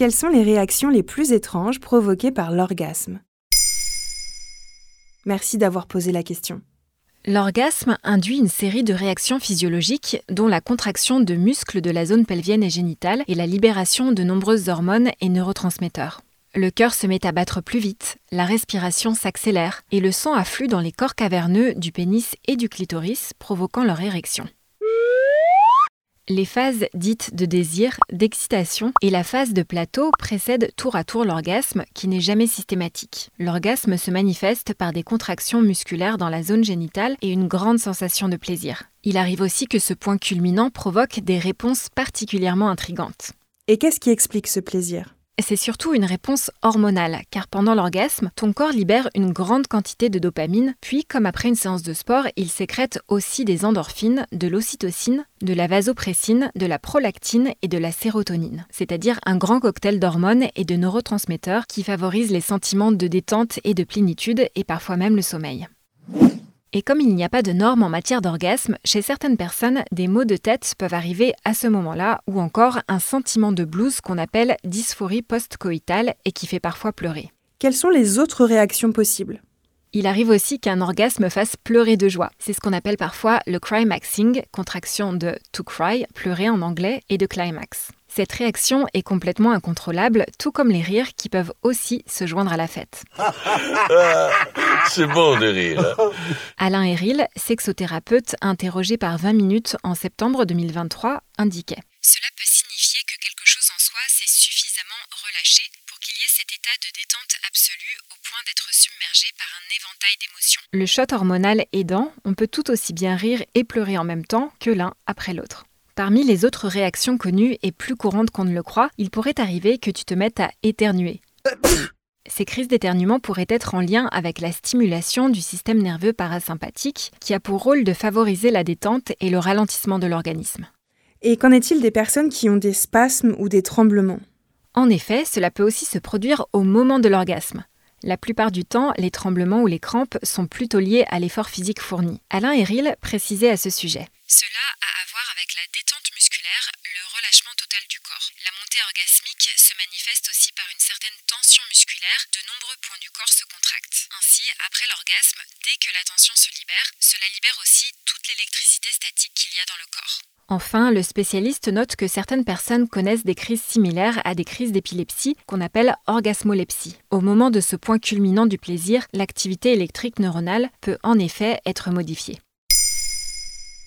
Quelles sont les réactions les plus étranges provoquées par l'orgasme? Merci d'avoir posé la question. L'orgasme induit une série de réactions physiologiques, dont la contraction de muscles de la zone pelvienne et génitale et la libération de nombreuses hormones et neurotransmetteurs. Le cœur se met à battre plus vite, la respiration s'accélère et le sang afflue dans les corps caverneux du pénis et du clitoris, provoquant leur érection. Les phases dites de désir, d'excitation et la phase de plateau précèdent tour à tour l'orgasme qui n'est jamais systématique. L'orgasme se manifeste par des contractions musculaires dans la zone génitale et une grande sensation de plaisir. Il arrive aussi que ce point culminant provoque des réponses particulièrement intrigantes. Et qu'est-ce qui explique ce plaisir? C'est surtout une réponse hormonale, car pendant l'orgasme, ton corps libère une grande quantité de dopamine, puis comme après une séance de sport, il sécrète aussi des endorphines, de l'ocytocine, de la vasopressine, de la prolactine et de la sérotonine, c'est-à-dire un grand cocktail d'hormones et de neurotransmetteurs qui favorisent les sentiments de détente et de plénitude et parfois même le sommeil. Et comme il n'y a pas de normes en matière d'orgasme, chez certaines personnes, des maux de tête peuvent arriver à ce moment-là, ou encore un sentiment de blues qu'on appelle dysphorie post-coïtale et qui fait parfois pleurer. Quelles sont les autres réactions possibles? Il arrive aussi qu'un orgasme fasse pleurer de joie. C'est ce qu'on appelle parfois le climaxing, contraction de to cry, pleurer en anglais, et de climax. Cette réaction est complètement incontrôlable, tout comme les rires qui peuvent aussi se joindre à la fête. C'est bon de rire. Alain Héril, sexothérapeute interrogé par 20 minutes en septembre 2023, indiquait Cela peut signifier que quelque chose en soi s'est suffisamment relâché pour qu'il y ait cet état de détente absolue au point d'être submergé par un éventail d'émotions. Le shot hormonal aidant, on peut tout aussi bien rire et pleurer en même temps que l'un après l'autre. Parmi les autres réactions connues et plus courantes qu'on ne le croit, il pourrait arriver que tu te mettes à éternuer. Ces crises d'éternuement pourraient être en lien avec la stimulation du système nerveux parasympathique, qui a pour rôle de favoriser la détente et le ralentissement de l'organisme. Et qu'en est-il des personnes qui ont des spasmes ou des tremblements? En effet, cela peut aussi se produire au moment de l'orgasme. La plupart du temps, les tremblements ou les crampes sont plutôt liés à l'effort physique fourni. Alain Héril précisait à ce sujet. Cela a à avec la détente musculaire, le relâchement total du corps. La montée orgasmique se manifeste aussi par une certaine tension musculaire, de nombreux points du corps se contractent. Ainsi, après l'orgasme, dès que la tension se libère, cela libère aussi toute l'électricité statique qu'il y a dans le corps. Enfin, le spécialiste note que certaines personnes connaissent des crises similaires à des crises d'épilepsie qu'on appelle orgasmolepsie. Au moment de ce point culminant du plaisir, l'activité électrique neuronale peut en effet être modifiée.